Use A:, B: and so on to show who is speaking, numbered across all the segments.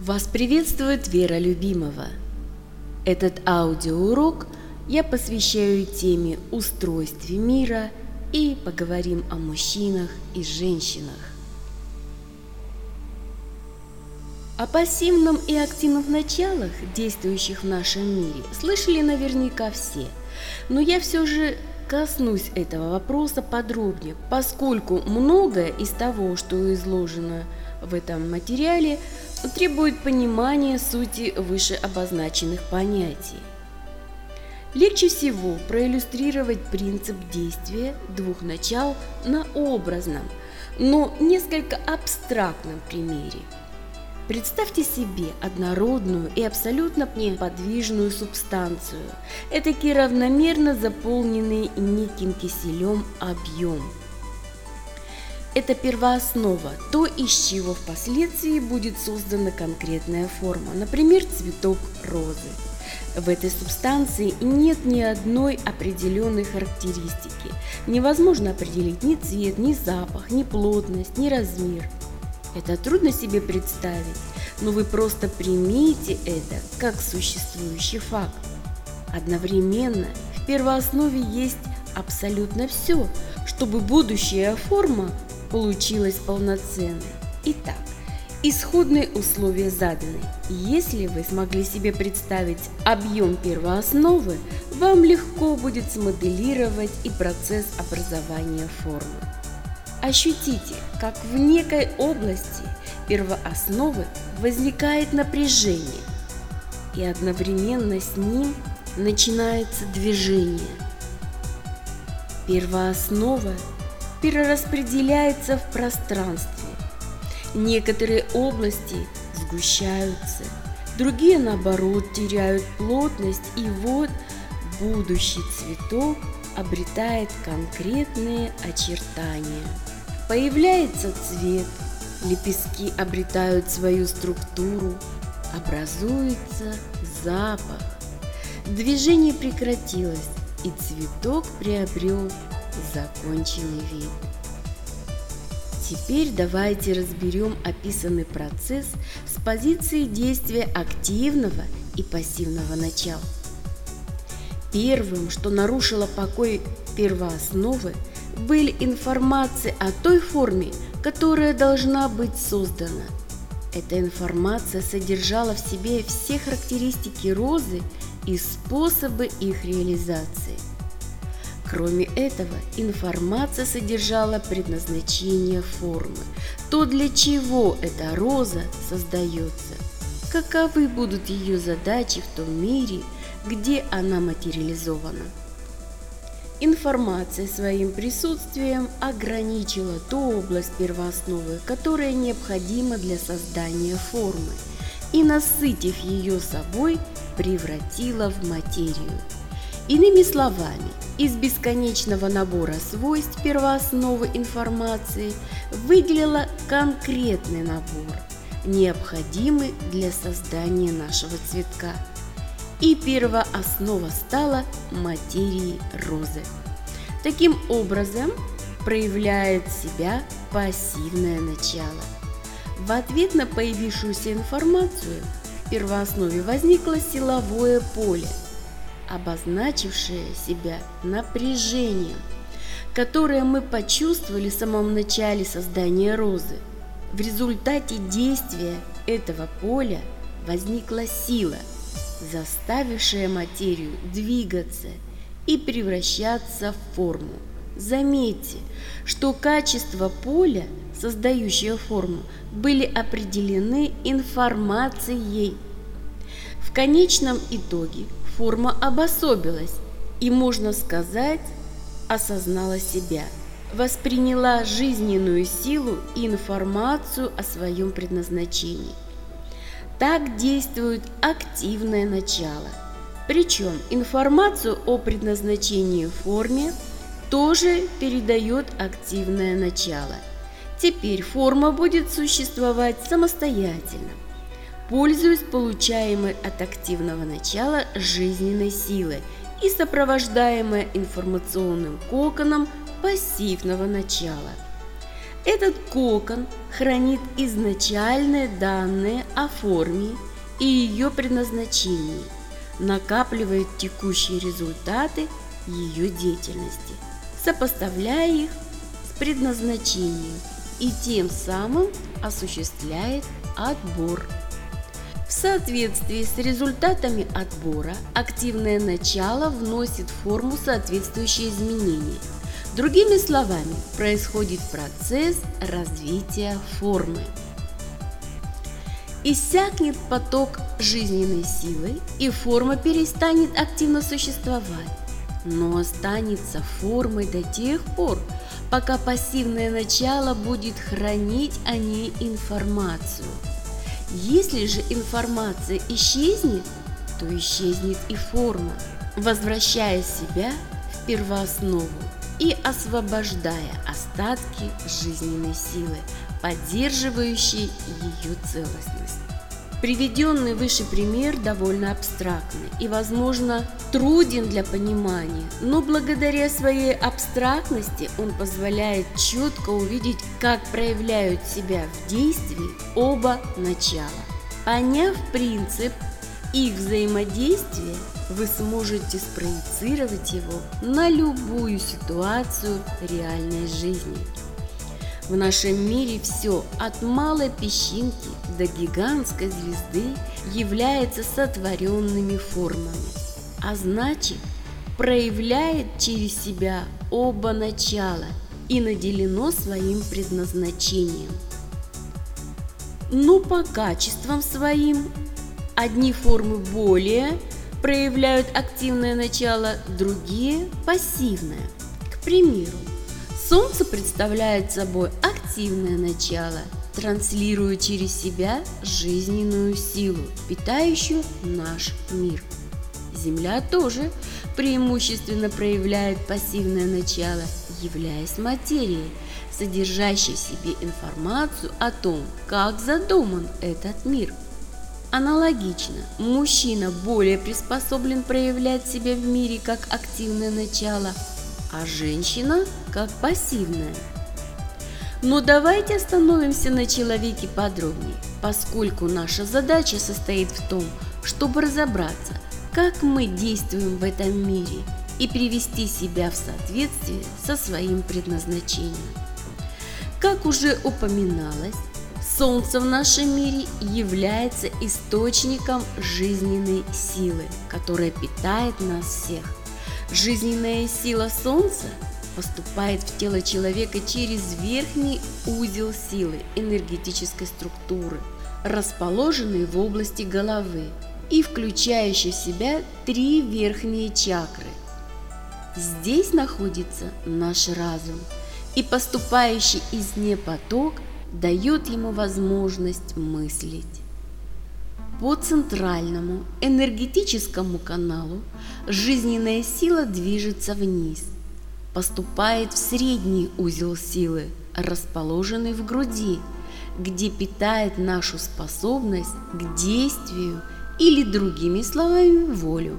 A: Вас приветствует Вера Любимова. Этот аудиоурок я посвящаю теме устройстве мира и поговорим о мужчинах и женщинах. О пассивном и активном началах, действующих в нашем мире, слышали наверняка все, но я все же коснусь этого вопроса подробнее, поскольку многое из того, что изложено в этом материале, требует понимания сути выше обозначенных понятий. Легче всего проиллюстрировать принцип действия двух начал на образном, но несколько абстрактном примере. Представьте себе однородную и абсолютно неподвижную субстанцию, этакий равномерно заполненный неким киселем объем – это первооснова, то, из чего впоследствии будет создана конкретная форма, например, цветок розы. В этой субстанции нет ни одной определенной характеристики. Невозможно определить ни цвет, ни запах, ни плотность, ни размер. Это трудно себе представить, но вы просто примите это как существующий факт. Одновременно в первооснове есть абсолютно все, чтобы будущая форма получилась полноценной. Итак, исходные условия заданы. Если вы смогли себе представить объем первоосновы, вам легко будет смоделировать и процесс образования формы. Ощутите, как в некой области первоосновы возникает напряжение, и одновременно с ним начинается движение. Первооснова перераспределяется в пространстве. Некоторые области сгущаются, другие наоборот теряют плотность, и вот будущий цветок обретает конкретные очертания. Появляется цвет, лепестки обретают свою структуру, образуется запах. Движение прекратилось, и цветок приобрел законченный вид. Теперь давайте разберем описанный процесс с позиции действия активного и пассивного начала. Первым, что нарушило покой первоосновы, были информации о той форме, которая должна быть создана. Эта информация содержала в себе все характеристики розы и способы их реализации – Кроме этого, информация содержала предназначение формы, то для чего эта роза создается, каковы будут ее задачи в том мире, где она материализована. Информация своим присутствием ограничила ту область первоосновы, которая необходима для создания формы, и, насытив ее собой, превратила в материю. Иными словами, из бесконечного набора свойств первоосновы информации выделила конкретный набор, необходимый для создания нашего цветка. И первооснова стала материей розы. Таким образом, проявляет себя пассивное начало. В ответ на появившуюся информацию в первооснове возникло силовое поле – обозначившее себя напряжением, которое мы почувствовали в самом начале создания розы. В результате действия этого поля возникла сила, заставившая материю двигаться и превращаться в форму. Заметьте, что качества поля, создающего форму, были определены информацией. В конечном итоге форма обособилась и, можно сказать, осознала себя, восприняла жизненную силу и информацию о своем предназначении. Так действует активное начало. Причем информацию о предназначении в форме тоже передает активное начало. Теперь форма будет существовать самостоятельно пользуясь получаемой от активного начала жизненной силой и сопровождаемая информационным коконом пассивного начала. Этот кокон хранит изначальные данные о форме и ее предназначении, накапливает текущие результаты ее деятельности, сопоставляя их с предназначением и тем самым осуществляет отбор. В соответствии с результатами отбора активное начало вносит в форму соответствующие изменения. Другими словами, происходит процесс развития формы. Иссякнет поток жизненной силы, и форма перестанет активно существовать, но останется формой до тех пор, пока пассивное начало будет хранить о ней информацию – если же информация исчезнет, то исчезнет и форма, возвращая себя в первооснову и освобождая остатки жизненной силы, поддерживающие ее целостность. Приведенный выше пример довольно абстрактный и, возможно, труден для понимания, но благодаря своей абстрактности он позволяет четко увидеть, как проявляют себя в действии оба начала. Поняв принцип их взаимодействия, вы сможете спроецировать его на любую ситуацию реальной жизни. В нашем мире все, от малой песчинки до гигантской звезды, является сотворенными формами, а значит, проявляет через себя оба начала и наделено своим предназначением. Но по качествам своим одни формы более проявляют активное начало, другие – пассивное. К примеру, Солнце представляет собой активное начало, транслируя через себя жизненную силу, питающую наш мир. Земля тоже преимущественно проявляет пассивное начало, являясь материей, содержащей в себе информацию о том, как задуман этот мир. Аналогично, мужчина более приспособлен проявлять себя в мире как активное начало, а женщина как пассивная. Но давайте остановимся на человеке подробнее, поскольку наша задача состоит в том, чтобы разобраться, как мы действуем в этом мире и привести себя в соответствие со своим предназначением. Как уже упоминалось, Солнце в нашем мире является источником жизненной силы, которая питает нас всех. Жизненная сила Солнца поступает в тело человека через верхний узел силы энергетической структуры, расположенный в области головы и включающий в себя три верхние чакры. Здесь находится наш разум, и поступающий из нее поток дает ему возможность мыслить. По центральному энергетическому каналу жизненная сила движется вниз, поступает в средний узел силы, расположенный в груди, где питает нашу способность к действию или другими словами волю.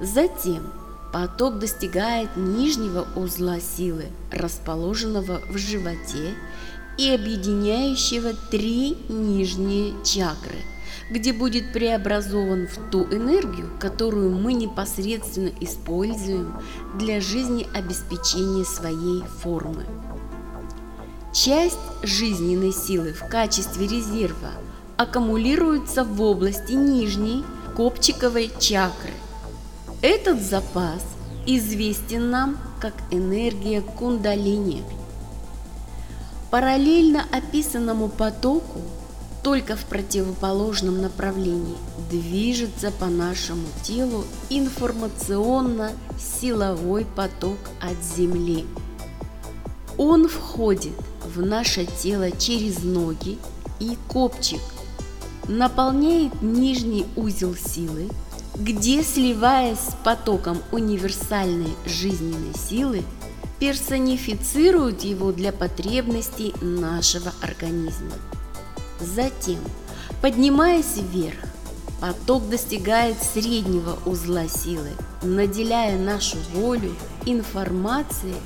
A: Затем поток достигает нижнего узла силы, расположенного в животе и объединяющего три нижние чакры – где будет преобразован в ту энергию, которую мы непосредственно используем для жизнеобеспечения своей формы. Часть жизненной силы в качестве резерва аккумулируется в области нижней копчиковой чакры. Этот запас известен нам как энергия кундалини. Параллельно описанному потоку только в противоположном направлении движется по нашему телу информационно-силовой поток от Земли. Он входит в наше тело через ноги и копчик, наполняет нижний узел силы, где, сливаясь с потоком универсальной жизненной силы, персонифицирует его для потребностей нашего организма. Затем, поднимаясь вверх, поток достигает среднего узла силы, наделяя нашу волю информацией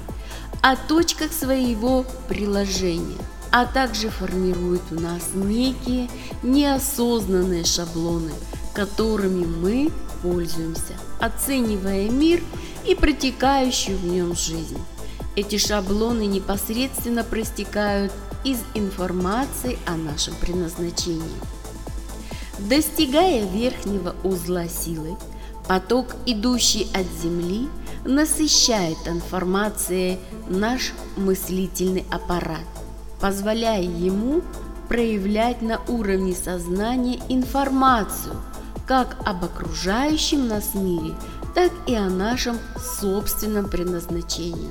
A: о точках своего приложения, а также формирует у нас некие неосознанные шаблоны, которыми мы пользуемся, оценивая мир и протекающую в нем жизнь. Эти шаблоны непосредственно проистекают из информации о нашем предназначении. Достигая верхнего узла силы, поток, идущий от Земли, насыщает информацией наш мыслительный аппарат, позволяя ему проявлять на уровне сознания информацию как об окружающем нас мире, так и о нашем собственном предназначении.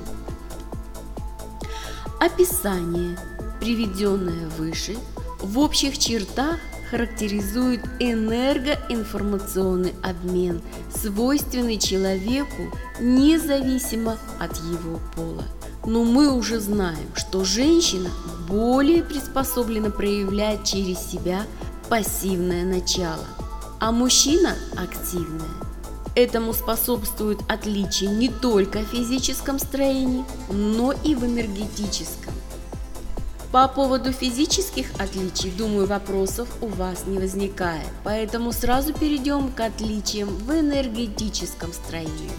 A: Описание, приведенное выше, в общих чертах характеризует энергоинформационный обмен, свойственный человеку независимо от его пола. Но мы уже знаем, что женщина более приспособлена проявлять через себя пассивное начало, а мужчина активное. Этому способствует отличие не только в физическом строении, но и в энергетическом. По поводу физических отличий, думаю, вопросов у вас не возникает, поэтому сразу перейдем к отличиям в энергетическом строении.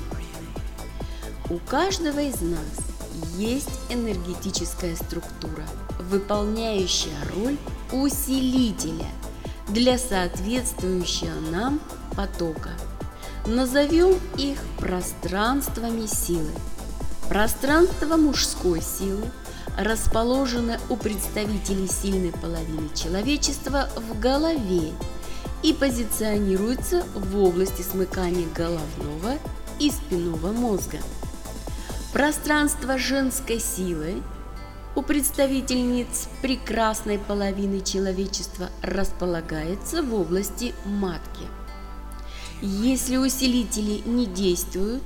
A: У каждого из нас есть энергетическая структура, выполняющая роль усилителя для соответствующего нам потока – Назовем их пространствами силы. Пространство мужской силы расположено у представителей сильной половины человечества в голове и позиционируется в области смыкания головного и спинного мозга. Пространство женской силы у представительниц прекрасной половины человечества располагается в области матки – если усилители не действуют,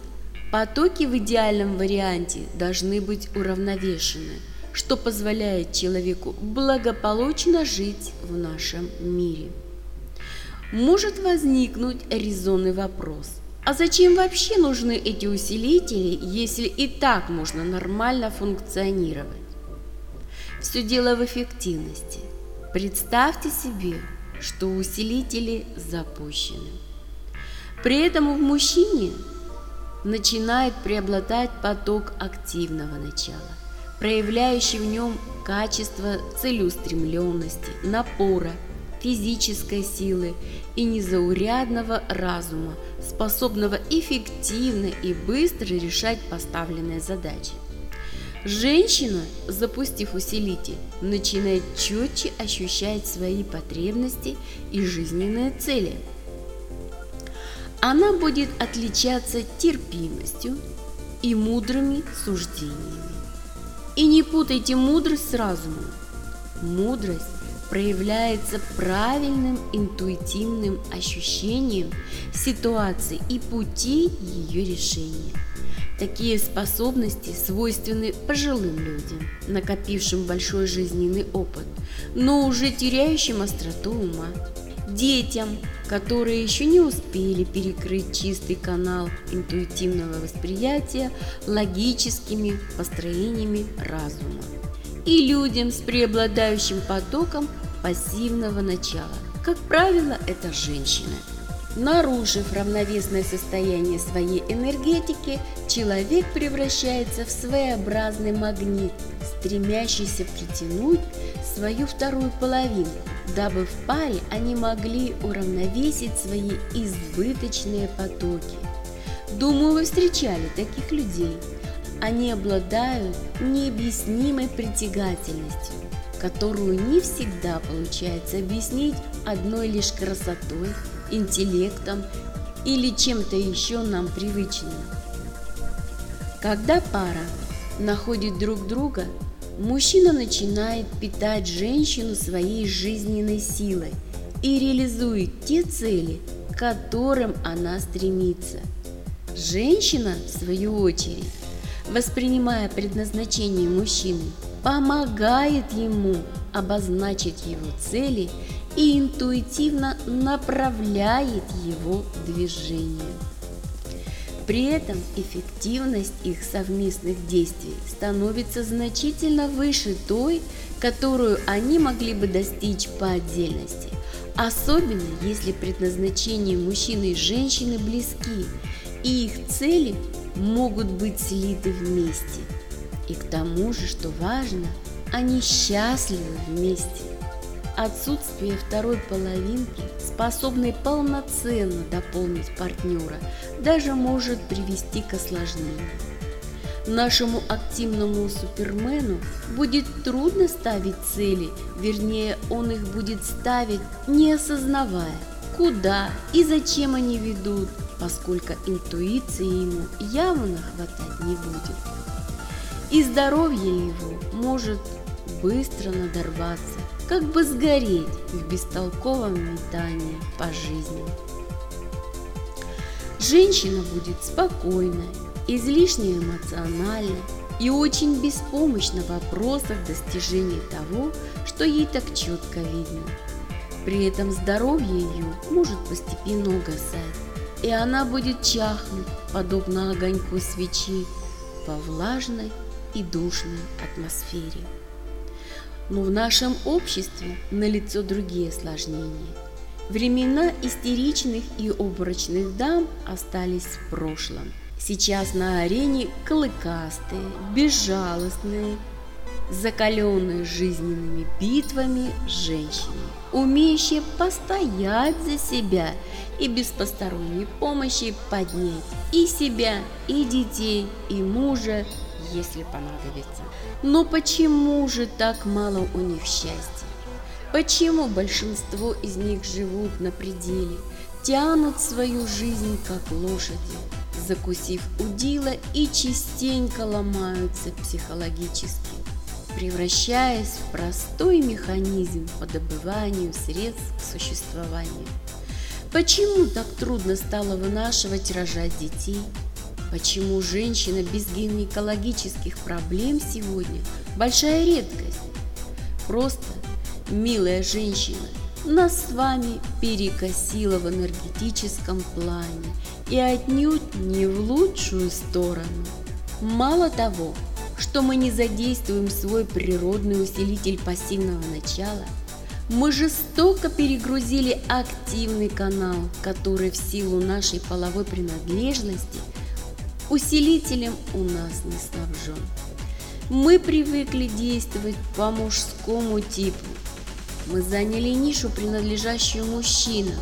A: потоки в идеальном варианте должны быть уравновешены, что позволяет человеку благополучно жить в нашем мире. Может возникнуть резонный вопрос – а зачем вообще нужны эти усилители, если и так можно нормально функционировать? Все дело в эффективности. Представьте себе, что усилители запущены. При этом в мужчине начинает преобладать поток активного начала, проявляющий в нем качество целеустремленности, напора, физической силы и незаурядного разума, способного эффективно и быстро решать поставленные задачи. Женщина, запустив усилитель, начинает четче ощущать свои потребности и жизненные цели – она будет отличаться терпимостью и мудрыми суждениями. И не путайте мудрость с разумом. Мудрость проявляется правильным интуитивным ощущением ситуации и пути ее решения. Такие способности свойственны пожилым людям, накопившим большой жизненный опыт, но уже теряющим остроту ума детям, которые еще не успели перекрыть чистый канал интуитивного восприятия логическими построениями разума, и людям с преобладающим потоком пассивного начала. Как правило, это женщины. Нарушив равновесное состояние своей энергетики, человек превращается в своеобразный магнит, стремящийся притянуть свою вторую половину – дабы в паре они могли уравновесить свои избыточные потоки. Думаю, вы встречали таких людей. Они обладают необъяснимой притягательностью, которую не всегда получается объяснить одной лишь красотой, интеллектом или чем-то еще нам привычным. Когда пара находит друг друга, Мужчина начинает питать женщину своей жизненной силой и реализует те цели, к которым она стремится. Женщина, в свою очередь, воспринимая предназначение мужчины, помогает ему обозначить его цели и интуитивно направляет его движение. При этом эффективность их совместных действий становится значительно выше той, которую они могли бы достичь по отдельности, особенно если предназначение мужчины и женщины близки, и их цели могут быть слиты вместе. И к тому же, что важно, они счастливы вместе. Отсутствие второй половинки, способной полноценно дополнить партнера, даже может привести к осложнению. Нашему активному супермену будет трудно ставить цели, вернее, он их будет ставить, не осознавая, куда и зачем они ведут, поскольку интуиции ему явно хватать не будет. И здоровье его может быстро надорваться, как бы сгореть в бестолковом метании по жизни. Женщина будет спокойной, излишне эмоциональной и очень беспомощна в вопросах достижения того, что ей так четко видно. При этом здоровье ее может постепенно угасать, и она будет чахнуть, подобно огоньку свечи, по влажной и душной атмосфере. Но в нашем обществе налицо другие осложнения. Времена истеричных и обрачных дам остались в прошлом. Сейчас на арене клыкастые, безжалостные, закаленные жизненными битвами женщины, умеющие постоять за себя и без посторонней помощи поднять и себя, и детей, и мужа, если понадобится. Но почему же так мало у них счастья? Почему большинство из них живут на пределе, тянут свою жизнь как лошади, закусив удила и частенько ломаются психологически, превращаясь в простой механизм по добыванию средств к существованию? Почему так трудно стало вынашивать рожать детей? Почему женщина без гинекологических проблем сегодня большая редкость? Просто, милая женщина, нас с вами перекосило в энергетическом плане и отнюдь не в лучшую сторону. Мало того, что мы не задействуем свой природный усилитель пассивного начала, мы жестоко перегрузили активный канал, который в силу нашей половой принадлежности – усилителем у нас не снабжен. Мы привыкли действовать по мужскому типу. Мы заняли нишу, принадлежащую мужчинам,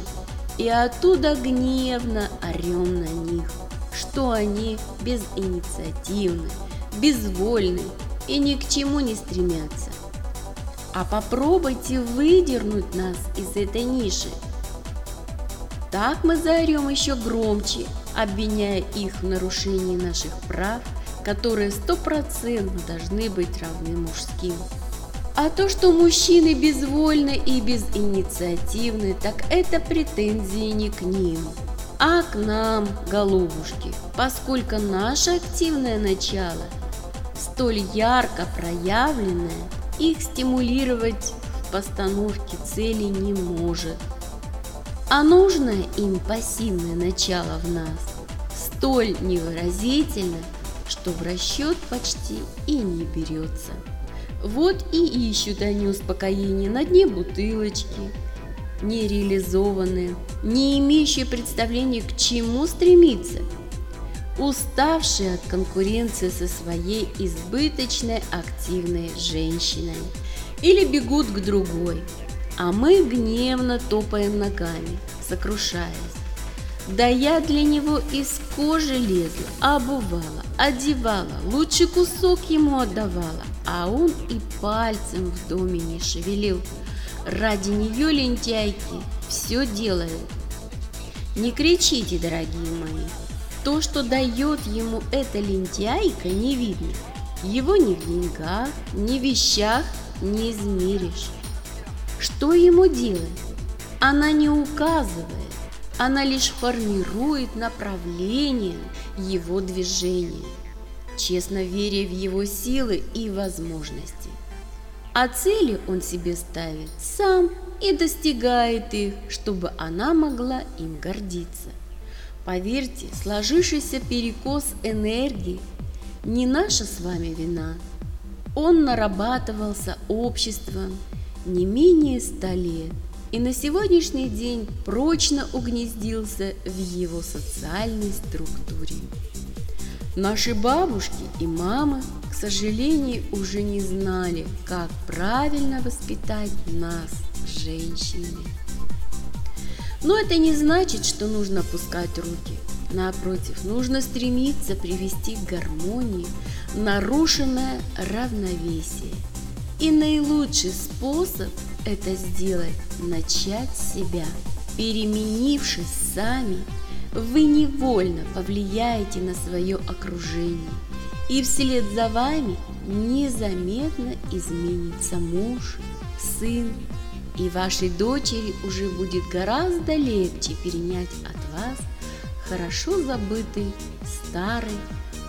A: и оттуда гневно орем на них, что они безинициативны, безвольны и ни к чему не стремятся. А попробуйте выдернуть нас из этой ниши. Так мы заорем еще громче обвиняя их в нарушении наших прав, которые стопроцентно должны быть равны мужским. А то, что мужчины безвольны и безинициативны, так это претензии не к ним, а к нам, голубушки, поскольку наше активное начало, столь ярко проявленное, их стимулировать в постановке целей не может а нужное им пассивное начало в нас столь невыразительно, что в расчет почти и не берется. Вот и ищут они успокоение на дне бутылочки, нереализованные, не имеющие представления, к чему стремиться, уставшие от конкуренции со своей избыточной активной женщиной. Или бегут к другой – а мы гневно топаем ногами, сокрушаясь. Да я для него из кожи лезла, обувала, одевала, лучший кусок ему отдавала, а он и пальцем в доме не шевелил. Ради нее лентяйки все делает. Не кричите, дорогие мои, то, что дает ему эта лентяйка, не видно. Его ни в деньгах, ни в вещах не измеришь. Что ему делать? Она не указывает, она лишь формирует направление его движения, честно веря в его силы и возможности. А цели он себе ставит сам и достигает их, чтобы она могла им гордиться. Поверьте, сложившийся перекос энергии не наша с вами вина. Он нарабатывался обществом не менее ста лет и на сегодняшний день прочно угнездился в его социальной структуре. Наши бабушки и мамы, к сожалению, уже не знали, как правильно воспитать нас, женщинами. Но это не значит, что нужно опускать руки. Напротив, нужно стремиться привести к гармонии нарушенное равновесие. И наилучший способ это сделать – начать себя. Переменившись сами, вы невольно повлияете на свое окружение, и вслед за вами незаметно изменится муж, сын, и вашей дочери уже будет гораздо легче перенять от вас хорошо забытый, старый,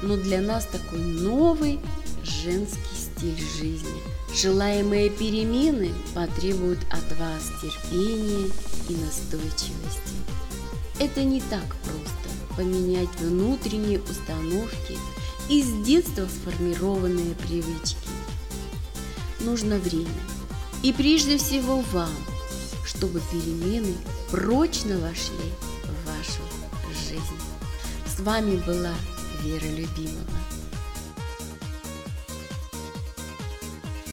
A: но для нас такой новый женский стиль жизни. Желаемые перемены потребуют от вас терпения и настойчивости. Это не так просто поменять внутренние установки и с детства сформированные привычки. Нужно время. И прежде всего вам, чтобы перемены прочно вошли в вашу жизнь. С вами была Вера Любимова.